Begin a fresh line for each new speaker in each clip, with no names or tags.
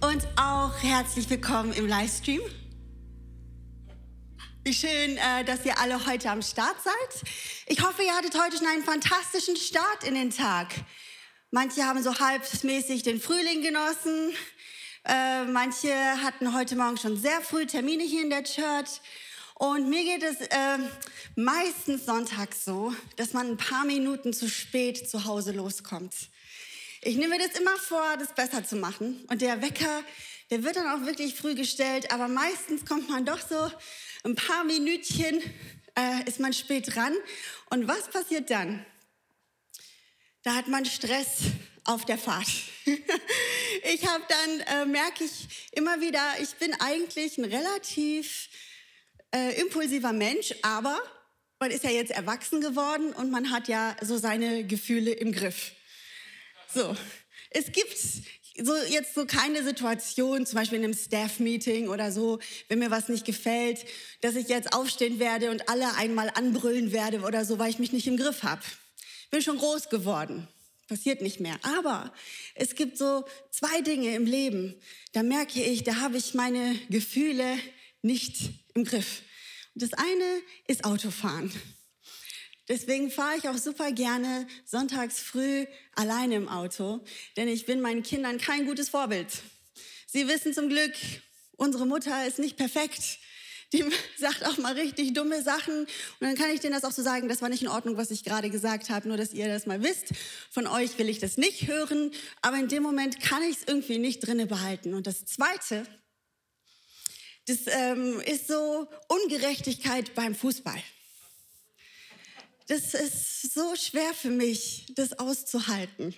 und auch herzlich willkommen im Livestream. Wie schön, äh, dass ihr alle heute am Start seid. Ich hoffe, ihr hattet heute schon einen fantastischen Start in den Tag. Manche haben so halbmäßig den Frühling genossen. Äh, manche hatten heute Morgen schon sehr früh Termine hier in der Church. Und mir geht es äh, meistens sonntags so, dass man ein paar Minuten zu spät zu Hause loskommt. Ich nehme mir das immer vor, das besser zu machen. Und der Wecker, der wird dann auch wirklich früh gestellt, aber meistens kommt man doch so ein paar Minütchen, äh, ist man spät dran. Und was passiert dann? Da hat man Stress auf der Fahrt. ich habe dann, äh, merke ich immer wieder, ich bin eigentlich ein relativ äh, impulsiver Mensch, aber man ist ja jetzt erwachsen geworden und man hat ja so seine Gefühle im Griff. So, es gibt so jetzt so keine Situation, zum Beispiel in einem Staff-Meeting oder so, wenn mir was nicht gefällt, dass ich jetzt aufstehen werde und alle einmal anbrüllen werde oder so, weil ich mich nicht im Griff habe. Bin schon groß geworden. Passiert nicht mehr. Aber es gibt so zwei Dinge im Leben, da merke ich, da habe ich meine Gefühle nicht im Griff. Und das eine ist Autofahren. Deswegen fahre ich auch super gerne sonntags früh alleine im Auto, denn ich bin meinen Kindern kein gutes Vorbild. Sie wissen zum Glück, unsere Mutter ist nicht perfekt. Die sagt auch mal richtig dumme Sachen. Und dann kann ich denen das auch so sagen, das war nicht in Ordnung, was ich gerade gesagt habe, nur dass ihr das mal wisst. Von euch will ich das nicht hören, aber in dem Moment kann ich es irgendwie nicht drinne behalten. Und das Zweite, das ähm, ist so Ungerechtigkeit beim Fußball das ist so schwer für mich, das auszuhalten.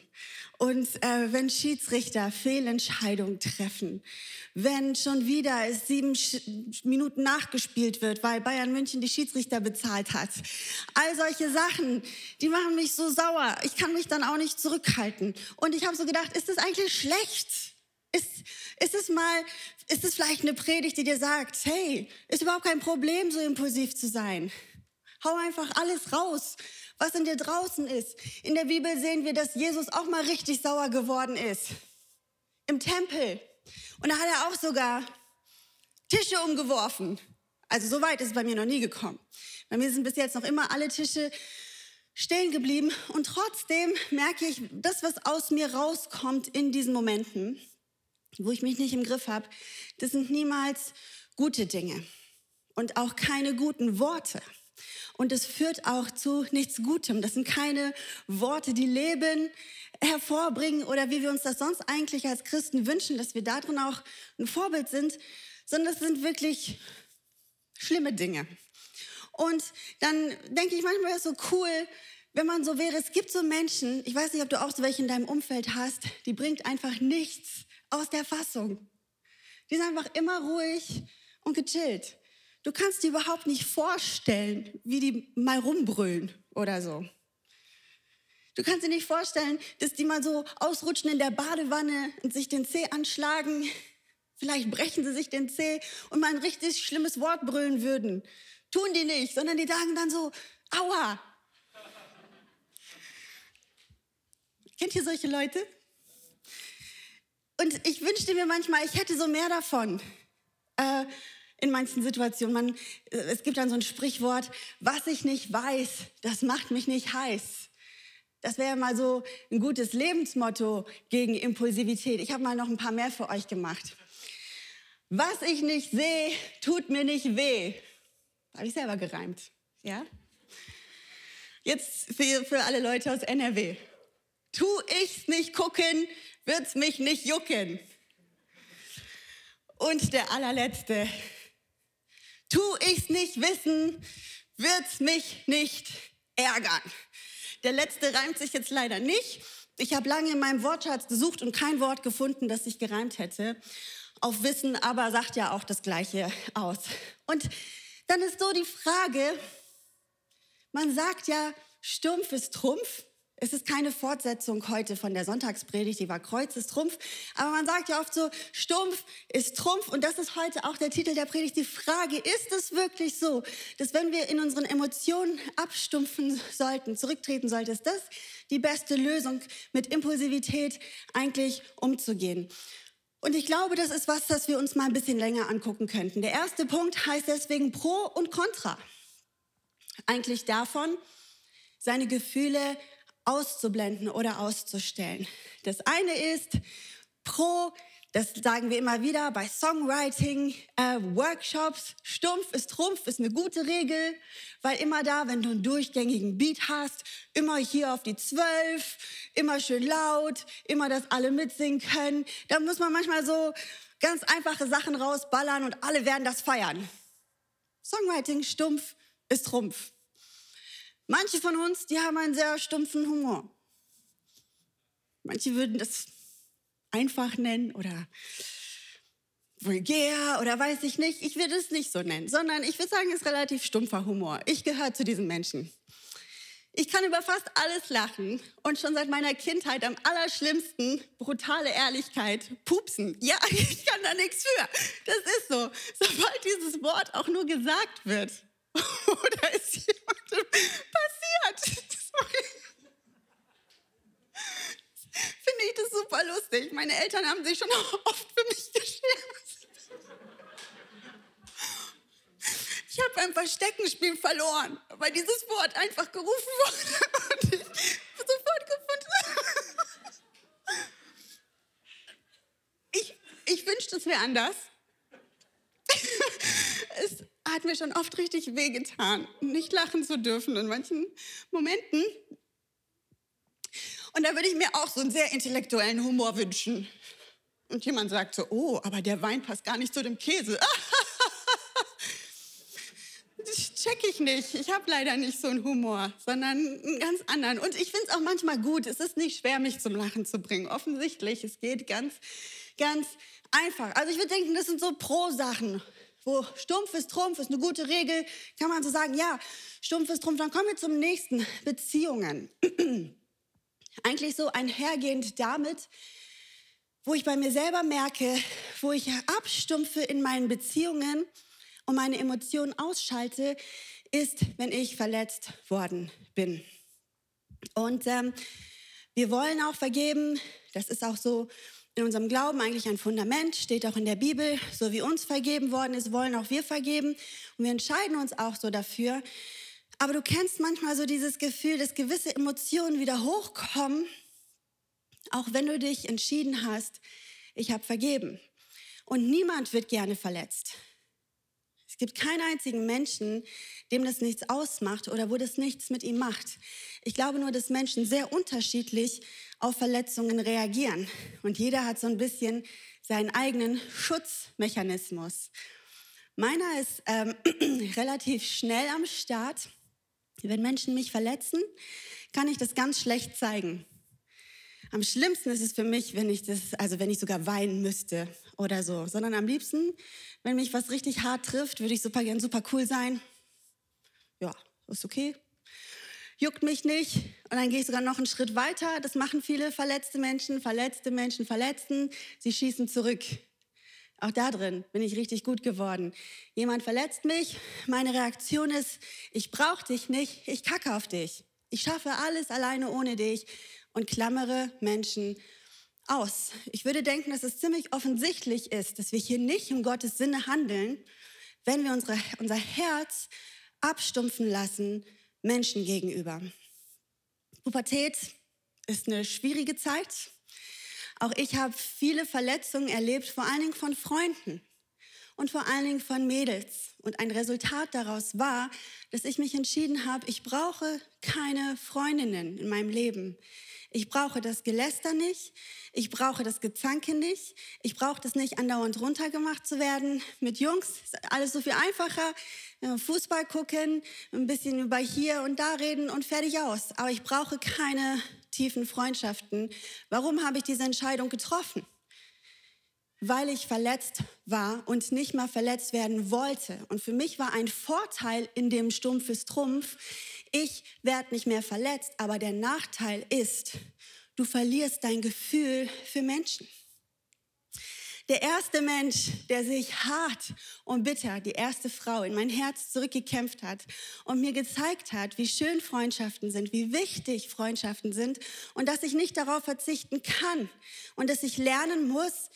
Und äh, wenn Schiedsrichter Fehlentscheidungen treffen, wenn schon wieder es sieben Sch Minuten nachgespielt wird, weil Bayern München die Schiedsrichter bezahlt hat, all solche Sachen, die machen mich so sauer. Ich kann mich dann auch nicht zurückhalten. Und ich habe so gedacht, ist das eigentlich schlecht? Ist, ist es mal, ist es vielleicht eine Predigt, die dir sagt, hey, ist überhaupt kein Problem, so impulsiv zu sein? Hau einfach alles raus, was in dir draußen ist. In der Bibel sehen wir, dass Jesus auch mal richtig sauer geworden ist. Im Tempel. Und da hat er auch sogar Tische umgeworfen. Also so weit ist es bei mir noch nie gekommen. Bei mir sind bis jetzt noch immer alle Tische stehen geblieben. Und trotzdem merke ich, das, was aus mir rauskommt in diesen Momenten, wo ich mich nicht im Griff habe, das sind niemals gute Dinge und auch keine guten Worte. Und es führt auch zu nichts Gutem. Das sind keine Worte, die Leben hervorbringen oder wie wir uns das sonst eigentlich als Christen wünschen, dass wir darin auch ein Vorbild sind, sondern es sind wirklich schlimme Dinge. Und dann denke ich manchmal, ist so cool, wenn man so wäre. Es gibt so Menschen, ich weiß nicht, ob du auch so welche in deinem Umfeld hast, die bringt einfach nichts aus der Fassung. Die sind einfach immer ruhig und gechillt. Du kannst dir überhaupt nicht vorstellen, wie die mal rumbrüllen oder so. Du kannst dir nicht vorstellen, dass die mal so ausrutschen in der Badewanne und sich den Zeh anschlagen. Vielleicht brechen sie sich den Zeh und mal ein richtig schlimmes Wort brüllen würden. Tun die nicht, sondern die sagen dann so, aua. Kennt ihr solche Leute? Und ich wünschte mir manchmal, ich hätte so mehr davon. Äh, in manchen Situationen. Man, äh, es gibt dann so ein Sprichwort, was ich nicht weiß, das macht mich nicht heiß. Das wäre mal so ein gutes Lebensmotto gegen Impulsivität. Ich habe mal noch ein paar mehr für euch gemacht. Was ich nicht sehe, tut mir nicht weh. Habe ich selber gereimt, ja? Jetzt für, für alle Leute aus NRW. Tu ich's nicht gucken, wird's mich nicht jucken. Und der allerletzte, Tu ich's nicht wissen, wird's mich nicht ärgern. Der letzte reimt sich jetzt leider nicht. Ich habe lange in meinem Wortschatz gesucht und kein Wort gefunden, das sich gereimt hätte. Auf Wissen aber sagt ja auch das Gleiche aus. Und dann ist so die Frage, man sagt ja, Stumpf ist Trumpf. Es ist keine Fortsetzung heute von der Sonntagspredigt, die war Kreuz ist Trumpf. Aber man sagt ja oft so, Stumpf ist Trumpf. Und das ist heute auch der Titel der Predigt. Die Frage, ist es wirklich so, dass wenn wir in unseren Emotionen abstumpfen sollten, zurücktreten sollten, ist das die beste Lösung, mit Impulsivität eigentlich umzugehen? Und ich glaube, das ist was, das wir uns mal ein bisschen länger angucken könnten. Der erste Punkt heißt deswegen Pro und Contra. Eigentlich davon, seine Gefühle auszublenden oder auszustellen. Das eine ist Pro, das sagen wir immer wieder bei Songwriting, äh, Workshops. Stumpf ist Trumpf, ist eine gute Regel, weil immer da, wenn du einen durchgängigen Beat hast, immer hier auf die Zwölf, immer schön laut, immer, dass alle mitsingen können. Da muss man manchmal so ganz einfache Sachen rausballern und alle werden das feiern. Songwriting, Stumpf ist Trumpf. Manche von uns, die haben einen sehr stumpfen Humor. Manche würden das einfach nennen oder vulgär oder weiß ich nicht. Ich würde es nicht so nennen, sondern ich würde sagen, es ist relativ stumpfer Humor. Ich gehöre zu diesen Menschen. Ich kann über fast alles lachen und schon seit meiner Kindheit am allerschlimmsten brutale Ehrlichkeit pupsen. Ja, ich kann da nichts für. Das ist so. Sobald dieses Wort auch nur gesagt wird oder ist jemandem passiert, finde ich das super lustig. Meine Eltern haben sich schon oft für mich geschert. Ich habe beim Versteckenspiel verloren, weil dieses Wort einfach gerufen wurde und ich sofort gefunden Ich, ich wünschte, es wäre anders. Mir schon oft richtig wehgetan, nicht lachen zu dürfen in manchen Momenten. Und da würde ich mir auch so einen sehr intellektuellen Humor wünschen. Und jemand sagt so, oh, aber der Wein passt gar nicht zu dem Käse. das check ich nicht. Ich habe leider nicht so einen Humor, sondern einen ganz anderen. Und ich finde es auch manchmal gut. Es ist nicht schwer, mich zum Lachen zu bringen. Offensichtlich, es geht ganz, ganz einfach. Also ich würde denken, das sind so Pro-Sachen. Wo stumpf ist Trumpf, ist eine gute Regel, kann man so sagen, ja, stumpf ist Trumpf. Dann kommen wir zum nächsten, Beziehungen. eigentlich so einhergehend damit, wo ich bei mir selber merke, wo ich abstumpfe in meinen Beziehungen und meine Emotionen ausschalte, ist, wenn ich verletzt worden bin. Und ähm, wir wollen auch vergeben. Das ist auch so in unserem Glauben eigentlich ein Fundament, steht auch in der Bibel. So wie uns vergeben worden ist, wollen auch wir vergeben. Und wir entscheiden uns auch so dafür. Aber du kennst manchmal so dieses Gefühl, dass gewisse Emotionen wieder hochkommen, auch wenn du dich entschieden hast, ich habe vergeben. Und niemand wird gerne verletzt. Es gibt keinen einzigen Menschen, dem das nichts ausmacht oder wo das nichts mit ihm macht. Ich glaube nur, dass Menschen sehr unterschiedlich auf Verletzungen reagieren. Und jeder hat so ein bisschen seinen eigenen Schutzmechanismus. Meiner ist ähm, relativ schnell am Start. Wenn Menschen mich verletzen, kann ich das ganz schlecht zeigen. Am schlimmsten ist es für mich, wenn ich das, also wenn ich sogar weinen müsste oder so, sondern am liebsten, wenn mich was richtig hart trifft, würde ich super gern super cool sein. Ja, ist okay. Juckt mich nicht. Und dann gehe ich sogar noch einen Schritt weiter. Das machen viele verletzte Menschen, verletzte Menschen verletzen. Sie schießen zurück. Auch da drin bin ich richtig gut geworden. Jemand verletzt mich, meine Reaktion ist, ich brauche dich nicht, ich kacke auf dich. Ich schaffe alles alleine ohne dich und klammere Menschen aus. Ich würde denken, dass es ziemlich offensichtlich ist, dass wir hier nicht im Gottes Sinne handeln, wenn wir unsere, unser Herz abstumpfen lassen Menschen gegenüber. Pubertät ist eine schwierige Zeit. Auch ich habe viele Verletzungen erlebt, vor allen Dingen von Freunden und vor allen Dingen von Mädels. Und ein Resultat daraus war, dass ich mich entschieden habe, ich brauche keine Freundinnen in meinem Leben. Ich brauche das Geläster nicht. Ich brauche das Gezanke nicht. Ich brauche das nicht, andauernd runtergemacht zu werden. Mit Jungs ist alles so viel einfacher. Fußball gucken, ein bisschen über hier und da reden und fertig aus. Aber ich brauche keine tiefen Freundschaften. Warum habe ich diese Entscheidung getroffen? Weil ich verletzt war und nicht mehr verletzt werden wollte. Und für mich war ein Vorteil in dem Stumpf ist Trumpf, ich werde nicht mehr verletzt, aber der Nachteil ist, du verlierst dein Gefühl für Menschen. Der erste Mensch, der sich hart und bitter, die erste Frau in mein Herz zurückgekämpft hat und mir gezeigt hat, wie schön Freundschaften sind, wie wichtig Freundschaften sind und dass ich nicht darauf verzichten kann und dass ich lernen muss,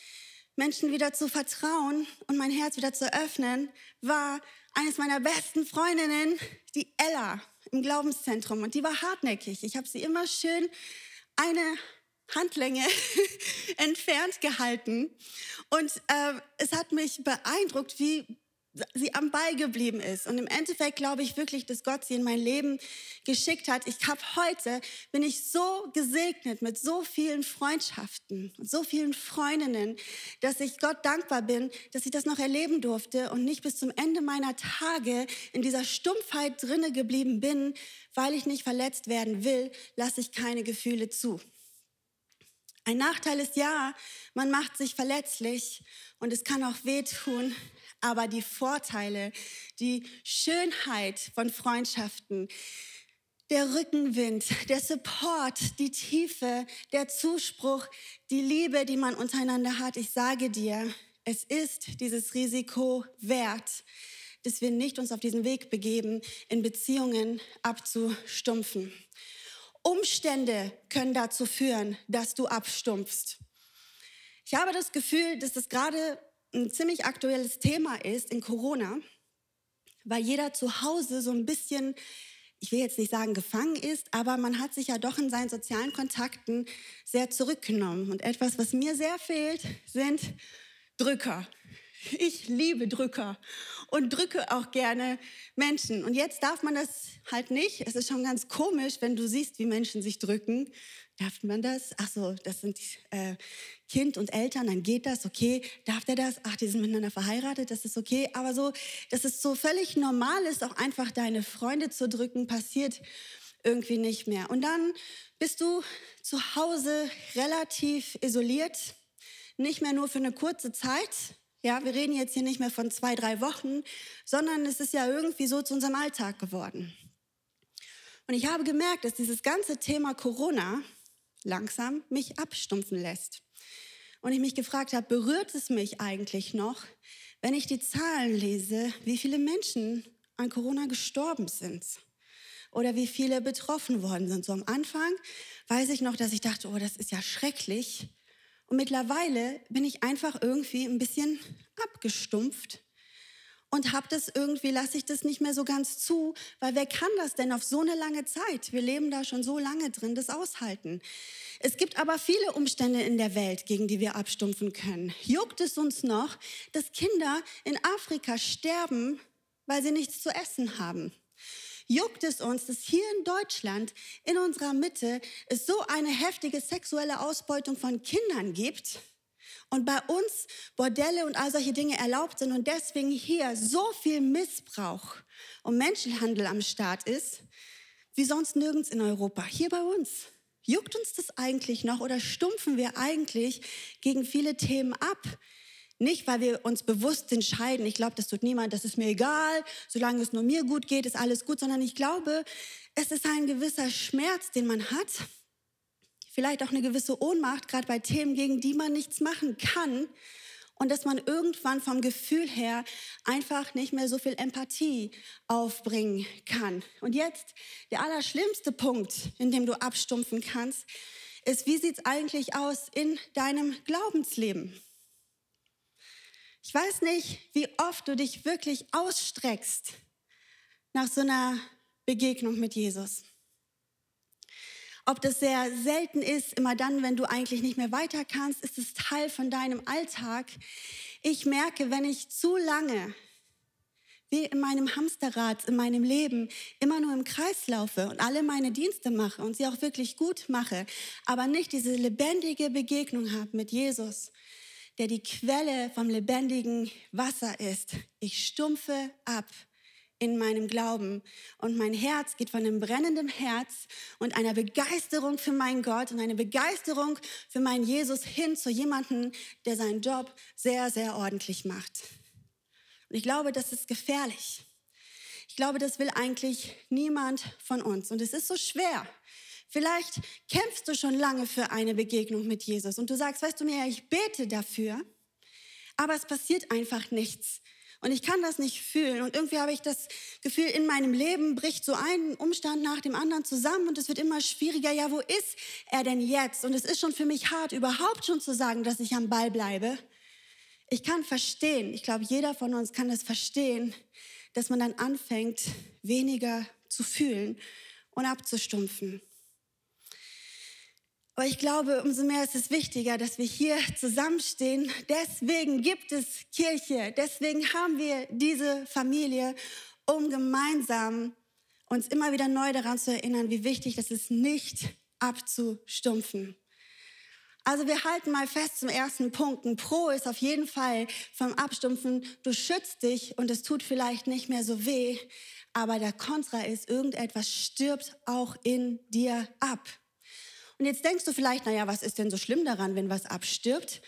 Menschen wieder zu vertrauen und mein Herz wieder zu öffnen, war eines meiner besten Freundinnen, die Ella im Glaubenszentrum. Und die war hartnäckig. Ich habe sie immer schön eine Handlänge entfernt gehalten. Und äh, es hat mich beeindruckt, wie sie am Ball geblieben ist. Und im Endeffekt glaube ich wirklich, dass Gott sie in mein Leben geschickt hat. Ich habe heute, bin ich so gesegnet mit so vielen Freundschaften und so vielen Freundinnen, dass ich Gott dankbar bin, dass ich das noch erleben durfte und nicht bis zum Ende meiner Tage in dieser Stumpfheit drinne geblieben bin, weil ich nicht verletzt werden will, lasse ich keine Gefühle zu. Ein Nachteil ist ja, man macht sich verletzlich und es kann auch wehtun, aber die Vorteile, die Schönheit von Freundschaften, der Rückenwind, der Support, die Tiefe, der Zuspruch, die Liebe, die man untereinander hat, ich sage dir, es ist dieses Risiko wert, dass wir nicht uns auf diesen Weg begeben, in Beziehungen abzustumpfen. Umstände können dazu führen, dass du abstumpfst. Ich habe das Gefühl, dass das gerade ein ziemlich aktuelles Thema ist in Corona, weil jeder zu Hause so ein bisschen, ich will jetzt nicht sagen gefangen ist, aber man hat sich ja doch in seinen sozialen Kontakten sehr zurückgenommen. Und etwas, was mir sehr fehlt, sind Drücker. Ich liebe Drücker und drücke auch gerne Menschen. Und jetzt darf man das halt nicht. Es ist schon ganz komisch, wenn du siehst, wie Menschen sich drücken. Darf man das? Ach so, das sind äh, Kind und Eltern, dann geht das, okay. Darf der das? Ach, die sind miteinander verheiratet, das ist okay. Aber so, dass es so völlig normal ist, auch einfach deine Freunde zu drücken, passiert irgendwie nicht mehr. Und dann bist du zu Hause relativ isoliert, nicht mehr nur für eine kurze Zeit. Ja, wir reden jetzt hier nicht mehr von zwei, drei Wochen, sondern es ist ja irgendwie so zu unserem Alltag geworden. Und ich habe gemerkt, dass dieses ganze Thema Corona langsam mich abstumpfen lässt. Und ich mich gefragt habe, berührt es mich eigentlich noch, wenn ich die Zahlen lese, wie viele Menschen an Corona gestorben sind oder wie viele betroffen worden sind. So am Anfang weiß ich noch, dass ich dachte, oh, das ist ja schrecklich. Und mittlerweile bin ich einfach irgendwie ein bisschen abgestumpft und habe das irgendwie, lasse ich das nicht mehr so ganz zu, weil wer kann das denn auf so eine lange Zeit? Wir leben da schon so lange drin, das aushalten. Es gibt aber viele Umstände in der Welt, gegen die wir abstumpfen können. Juckt es uns noch, dass Kinder in Afrika sterben, weil sie nichts zu essen haben? Juckt es uns, dass hier in Deutschland, in unserer Mitte, es so eine heftige sexuelle Ausbeutung von Kindern gibt? Und bei uns Bordelle und all solche Dinge erlaubt sind und deswegen hier so viel Missbrauch und Menschenhandel am Start ist, wie sonst nirgends in Europa, hier bei uns. Juckt uns das eigentlich noch oder stumpfen wir eigentlich gegen viele Themen ab? Nicht, weil wir uns bewusst entscheiden, ich glaube, das tut niemand, das ist mir egal, solange es nur mir gut geht, ist alles gut, sondern ich glaube, es ist ein gewisser Schmerz, den man hat, vielleicht auch eine gewisse Ohnmacht, gerade bei Themen, gegen die man nichts machen kann. Und dass man irgendwann vom Gefühl her einfach nicht mehr so viel Empathie aufbringen kann. Und jetzt der allerschlimmste Punkt, in dem du abstumpfen kannst, ist, wie sieht es eigentlich aus in deinem Glaubensleben? Ich weiß nicht, wie oft du dich wirklich ausstreckst nach so einer Begegnung mit Jesus ob das sehr selten ist, immer dann, wenn du eigentlich nicht mehr weiter kannst, ist es Teil von deinem Alltag. Ich merke, wenn ich zu lange wie in meinem Hamsterrad, in meinem Leben immer nur im Kreis laufe und alle meine Dienste mache und sie auch wirklich gut mache, aber nicht diese lebendige Begegnung habe mit Jesus, der die Quelle vom lebendigen Wasser ist. Ich stumpfe ab in meinem Glauben. Und mein Herz geht von einem brennenden Herz und einer Begeisterung für meinen Gott und eine Begeisterung für meinen Jesus hin zu jemandem, der seinen Job sehr, sehr ordentlich macht. Und ich glaube, das ist gefährlich. Ich glaube, das will eigentlich niemand von uns. Und es ist so schwer. Vielleicht kämpfst du schon lange für eine Begegnung mit Jesus und du sagst, weißt du mir, ich bete dafür, aber es passiert einfach nichts. Und ich kann das nicht fühlen. Und irgendwie habe ich das Gefühl, in meinem Leben bricht so ein Umstand nach dem anderen zusammen und es wird immer schwieriger. Ja, wo ist er denn jetzt? Und es ist schon für mich hart, überhaupt schon zu sagen, dass ich am Ball bleibe. Ich kann verstehen, ich glaube, jeder von uns kann das verstehen, dass man dann anfängt, weniger zu fühlen und abzustumpfen. Aber ich glaube, umso mehr ist es wichtiger, dass wir hier zusammenstehen. Deswegen gibt es Kirche. Deswegen haben wir diese Familie, um gemeinsam uns immer wieder neu daran zu erinnern, wie wichtig das ist, nicht abzustumpfen. Also wir halten mal fest zum ersten Punkt. Ein Pro ist auf jeden Fall vom Abstumpfen, du schützt dich und es tut vielleicht nicht mehr so weh, aber der Kontra ist, irgendetwas stirbt auch in dir ab. Und jetzt denkst du vielleicht, naja, was ist denn so schlimm daran, wenn was abstirbt?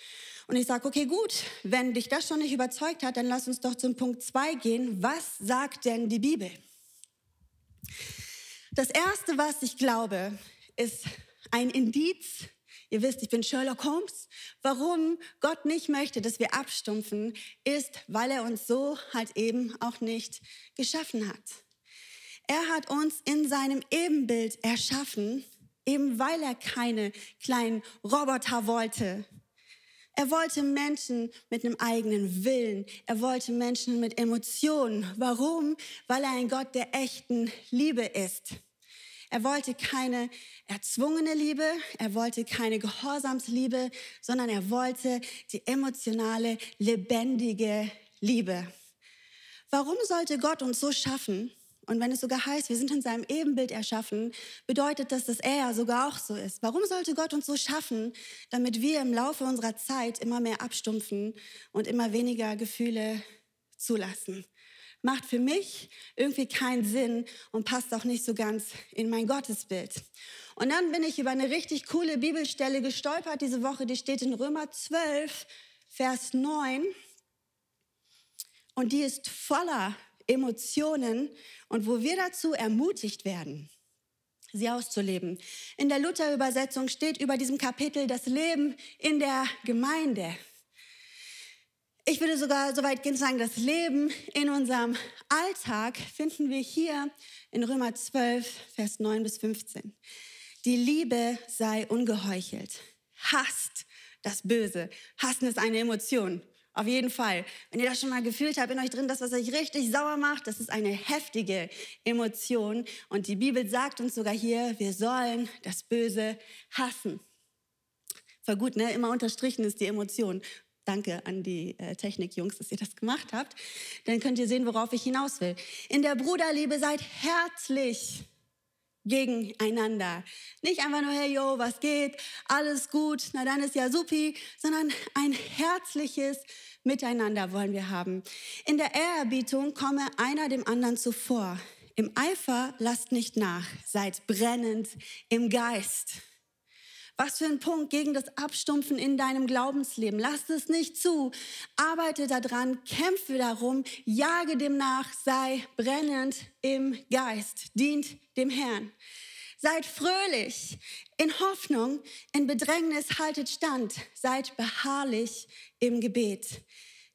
Und ich sage, okay, gut, wenn dich das schon nicht überzeugt hat, dann lass uns doch zum Punkt zwei gehen. Was sagt denn die Bibel? Das Erste, was ich glaube, ist ein Indiz. Ihr wisst, ich bin Sherlock Holmes. Warum Gott nicht möchte, dass wir abstumpfen, ist, weil er uns so halt eben auch nicht geschaffen hat. Er hat uns in seinem Ebenbild erschaffen eben weil er keine kleinen Roboter wollte. Er wollte Menschen mit einem eigenen Willen. Er wollte Menschen mit Emotionen. Warum? Weil er ein Gott der echten Liebe ist. Er wollte keine erzwungene Liebe, er wollte keine Gehorsamsliebe, sondern er wollte die emotionale, lebendige Liebe. Warum sollte Gott uns so schaffen? Und wenn es sogar heißt, wir sind in seinem Ebenbild erschaffen, bedeutet das, dass er sogar auch so ist. Warum sollte Gott uns so schaffen, damit wir im Laufe unserer Zeit immer mehr abstumpfen und immer weniger Gefühle zulassen? Macht für mich irgendwie keinen Sinn und passt auch nicht so ganz in mein Gottesbild. Und dann bin ich über eine richtig coole Bibelstelle gestolpert diese Woche, die steht in Römer 12, Vers 9. Und die ist voller Emotionen und wo wir dazu ermutigt werden, sie auszuleben. In der Luther-Übersetzung steht über diesem Kapitel das Leben in der Gemeinde. Ich würde sogar so weit gehen zu sagen, das Leben in unserem Alltag finden wir hier in Römer 12, Vers 9 bis 15. Die Liebe sei ungeheuchelt. Hasst das Böse. Hassen ist eine Emotion. Auf jeden Fall. Wenn ihr das schon mal gefühlt habt in euch drin, das, was euch richtig sauer macht, das ist eine heftige Emotion. Und die Bibel sagt uns sogar hier, wir sollen das Böse hassen. Voll gut, ne? Immer unterstrichen ist die Emotion. Danke an die äh, Technikjungs, dass ihr das gemacht habt. Dann könnt ihr sehen, worauf ich hinaus will. In der Bruderliebe seid herzlich gegeneinander. Nicht einfach nur, hey, yo, was geht? Alles gut, na dann ist ja supi, sondern ein herzliches Miteinander wollen wir haben. In der Ehrerbietung komme einer dem anderen zuvor. Im Eifer lasst nicht nach, seid brennend im Geist. Was für ein Punkt gegen das Abstumpfen in deinem Glaubensleben. Lass es nicht zu. Arbeite daran, kämpfe darum, jage dem nach, sei brennend im Geist, dient dem Herrn. Seid fröhlich, in Hoffnung, in Bedrängnis haltet stand, seid beharrlich im Gebet.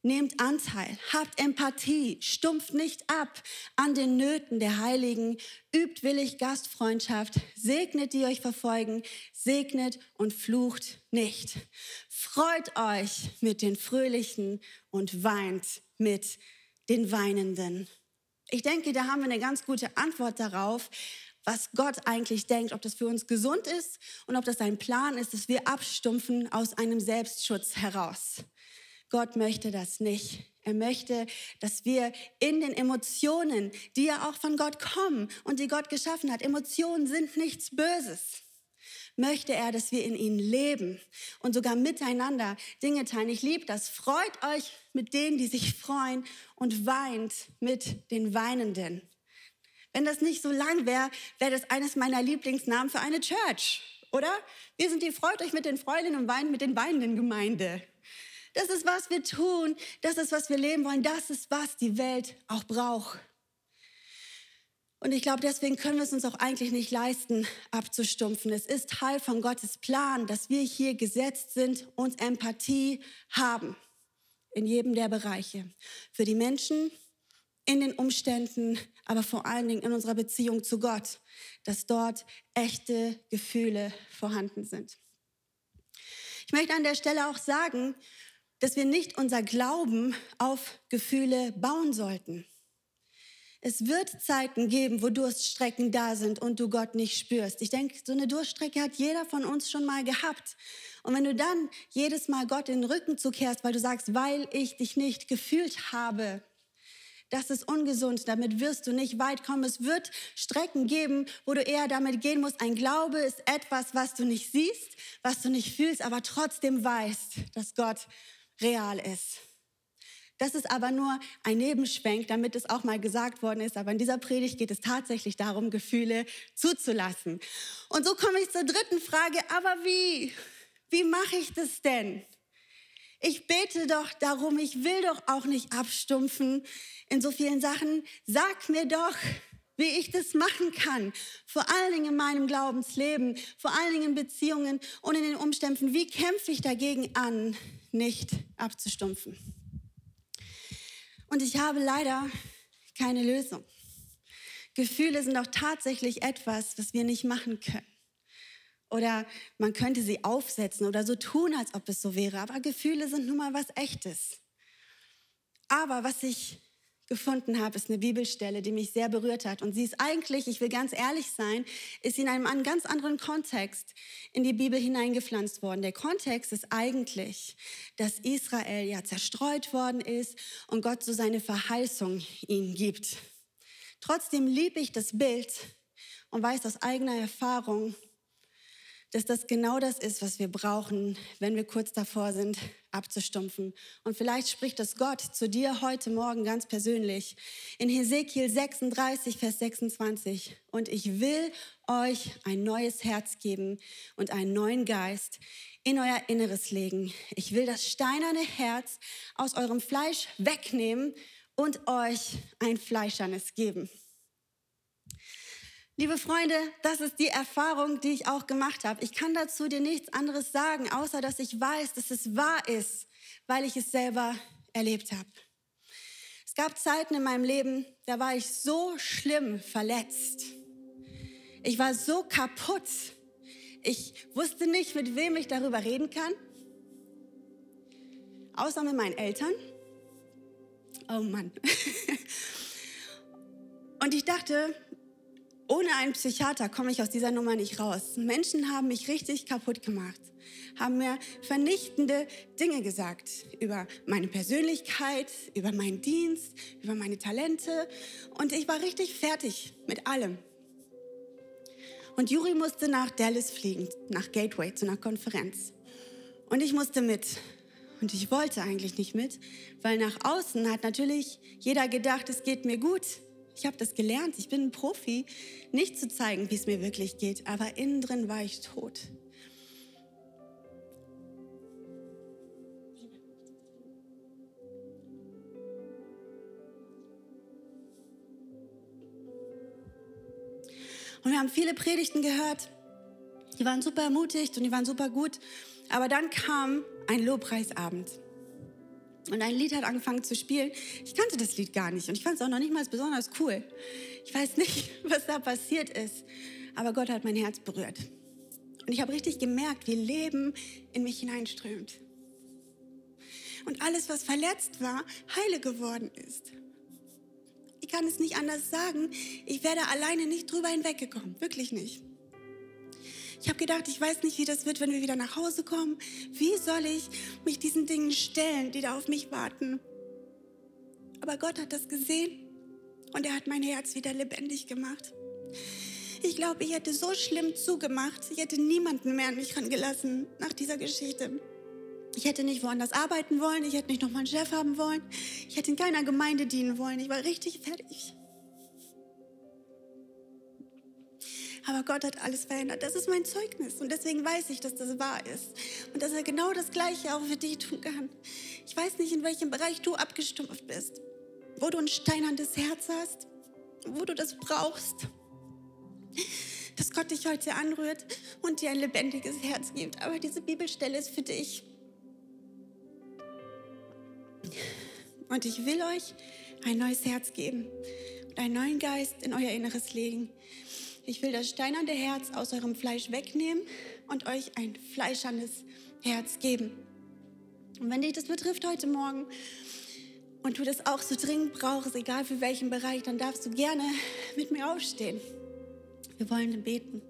Nehmt Anteil, habt Empathie, stumpft nicht ab an den Nöten der Heiligen, übt willig Gastfreundschaft, segnet die euch verfolgen, segnet und flucht nicht. Freut euch mit den Fröhlichen und weint mit den Weinenden. Ich denke, da haben wir eine ganz gute Antwort darauf, was Gott eigentlich denkt, ob das für uns gesund ist und ob das sein Plan ist, dass wir abstumpfen aus einem Selbstschutz heraus. Gott möchte das nicht. Er möchte, dass wir in den Emotionen, die ja auch von Gott kommen und die Gott geschaffen hat, Emotionen sind nichts Böses, möchte er, dass wir in ihnen leben und sogar miteinander Dinge teilen. Ich liebe das. Freut euch mit denen, die sich freuen und weint mit den Weinenden. Wenn das nicht so lang wäre, wäre das eines meiner Lieblingsnamen für eine Church, oder? Wir sind die Freut euch mit den Freundinnen und weint mit den weinenden Gemeinde. Das ist, was wir tun. Das ist, was wir leben wollen. Das ist, was die Welt auch braucht. Und ich glaube, deswegen können wir es uns auch eigentlich nicht leisten, abzustumpfen. Es ist Teil von Gottes Plan, dass wir hier gesetzt sind und Empathie haben in jedem der Bereiche. Für die Menschen, in den Umständen, aber vor allen Dingen in unserer Beziehung zu Gott, dass dort echte Gefühle vorhanden sind. Ich möchte an der Stelle auch sagen, dass wir nicht unser Glauben auf Gefühle bauen sollten. Es wird Zeiten geben, wo Durststrecken da sind und du Gott nicht spürst. Ich denke, so eine Durststrecke hat jeder von uns schon mal gehabt. Und wenn du dann jedes Mal Gott in den Rücken zukehrst, weil du sagst, weil ich dich nicht gefühlt habe, das ist ungesund, damit wirst du nicht weit kommen. Es wird Strecken geben, wo du eher damit gehen musst. Ein Glaube ist etwas, was du nicht siehst, was du nicht fühlst, aber trotzdem weißt, dass Gott real ist. Das ist aber nur ein Nebenschwenk, damit es auch mal gesagt worden ist. Aber in dieser Predigt geht es tatsächlich darum, Gefühle zuzulassen. Und so komme ich zur dritten Frage. Aber wie? Wie mache ich das denn? Ich bete doch darum, ich will doch auch nicht abstumpfen in so vielen Sachen. Sag mir doch, wie ich das machen kann. Vor allen Dingen in meinem Glaubensleben, vor allen Dingen in Beziehungen und in den Umständen. Wie kämpfe ich dagegen an, nicht abzustumpfen? Und ich habe leider keine Lösung. Gefühle sind auch tatsächlich etwas, was wir nicht machen können. Oder man könnte sie aufsetzen oder so tun, als ob es so wäre. Aber Gefühle sind nun mal was Echtes. Aber was ich gefunden habe, ist eine Bibelstelle, die mich sehr berührt hat. Und sie ist eigentlich, ich will ganz ehrlich sein, ist in einem ganz anderen Kontext in die Bibel hineingepflanzt worden. Der Kontext ist eigentlich, dass Israel ja zerstreut worden ist und Gott so seine Verheißung ihnen gibt. Trotzdem liebe ich das Bild und weiß aus eigener Erfahrung, dass das genau das ist, was wir brauchen, wenn wir kurz davor sind, abzustumpfen. Und vielleicht spricht das Gott zu dir heute Morgen ganz persönlich. In Hesekiel 36, Vers 26. Und ich will euch ein neues Herz geben und einen neuen Geist in euer Inneres legen. Ich will das steinerne Herz aus eurem Fleisch wegnehmen und euch ein fleischernes geben. Liebe Freunde, das ist die Erfahrung, die ich auch gemacht habe. Ich kann dazu dir nichts anderes sagen, außer dass ich weiß, dass es wahr ist, weil ich es selber erlebt habe. Es gab Zeiten in meinem Leben, da war ich so schlimm verletzt. Ich war so kaputt. Ich wusste nicht, mit wem ich darüber reden kann, außer mit meinen Eltern. Oh Mann. Und ich dachte, ohne einen Psychiater komme ich aus dieser Nummer nicht raus. Menschen haben mich richtig kaputt gemacht, haben mir vernichtende Dinge gesagt über meine Persönlichkeit, über meinen Dienst, über meine Talente. Und ich war richtig fertig mit allem. Und Juri musste nach Dallas fliegen, nach Gateway, zu einer Konferenz. Und ich musste mit. Und ich wollte eigentlich nicht mit, weil nach außen hat natürlich jeder gedacht, es geht mir gut. Ich habe das gelernt. Ich bin ein Profi, nicht zu zeigen, wie es mir wirklich geht. Aber innen drin war ich tot. Und wir haben viele Predigten gehört. Die waren super ermutigt und die waren super gut. Aber dann kam ein Lobpreisabend. Und ein Lied hat angefangen zu spielen. Ich kannte das Lied gar nicht und ich fand es auch noch nicht mal besonders cool. Ich weiß nicht, was da passiert ist, aber Gott hat mein Herz berührt. Und ich habe richtig gemerkt, wie Leben in mich hineinströmt. Und alles, was verletzt war, heile geworden ist. Ich kann es nicht anders sagen. Ich werde alleine nicht drüber hinweggekommen. Wirklich nicht. Ich habe gedacht, ich weiß nicht, wie das wird, wenn wir wieder nach Hause kommen. Wie soll ich mich diesen Dingen stellen, die da auf mich warten? Aber Gott hat das gesehen und er hat mein Herz wieder lebendig gemacht. Ich glaube, ich hätte so schlimm zugemacht, ich hätte niemanden mehr an mich rangelassen nach dieser Geschichte. Ich hätte nicht woanders arbeiten wollen, ich hätte nicht noch mal einen Chef haben wollen, ich hätte in keiner Gemeinde dienen wollen. Ich war richtig fertig. Aber Gott hat alles verändert. Das ist mein Zeugnis. Und deswegen weiß ich, dass das wahr ist. Und dass er genau das Gleiche auch für dich tun kann. Ich weiß nicht, in welchem Bereich du abgestumpft bist. Wo du ein steinernes Herz hast. Wo du das brauchst. Dass Gott dich heute anrührt und dir ein lebendiges Herz gibt. Aber diese Bibelstelle ist für dich. Und ich will euch ein neues Herz geben und einen neuen Geist in euer Inneres legen. Ich will das steinerne Herz aus eurem Fleisch wegnehmen und euch ein fleischernes Herz geben. Und wenn dich das betrifft heute Morgen und du das auch so dringend brauchst, egal für welchen Bereich, dann darfst du gerne mit mir aufstehen. Wir wollen beten.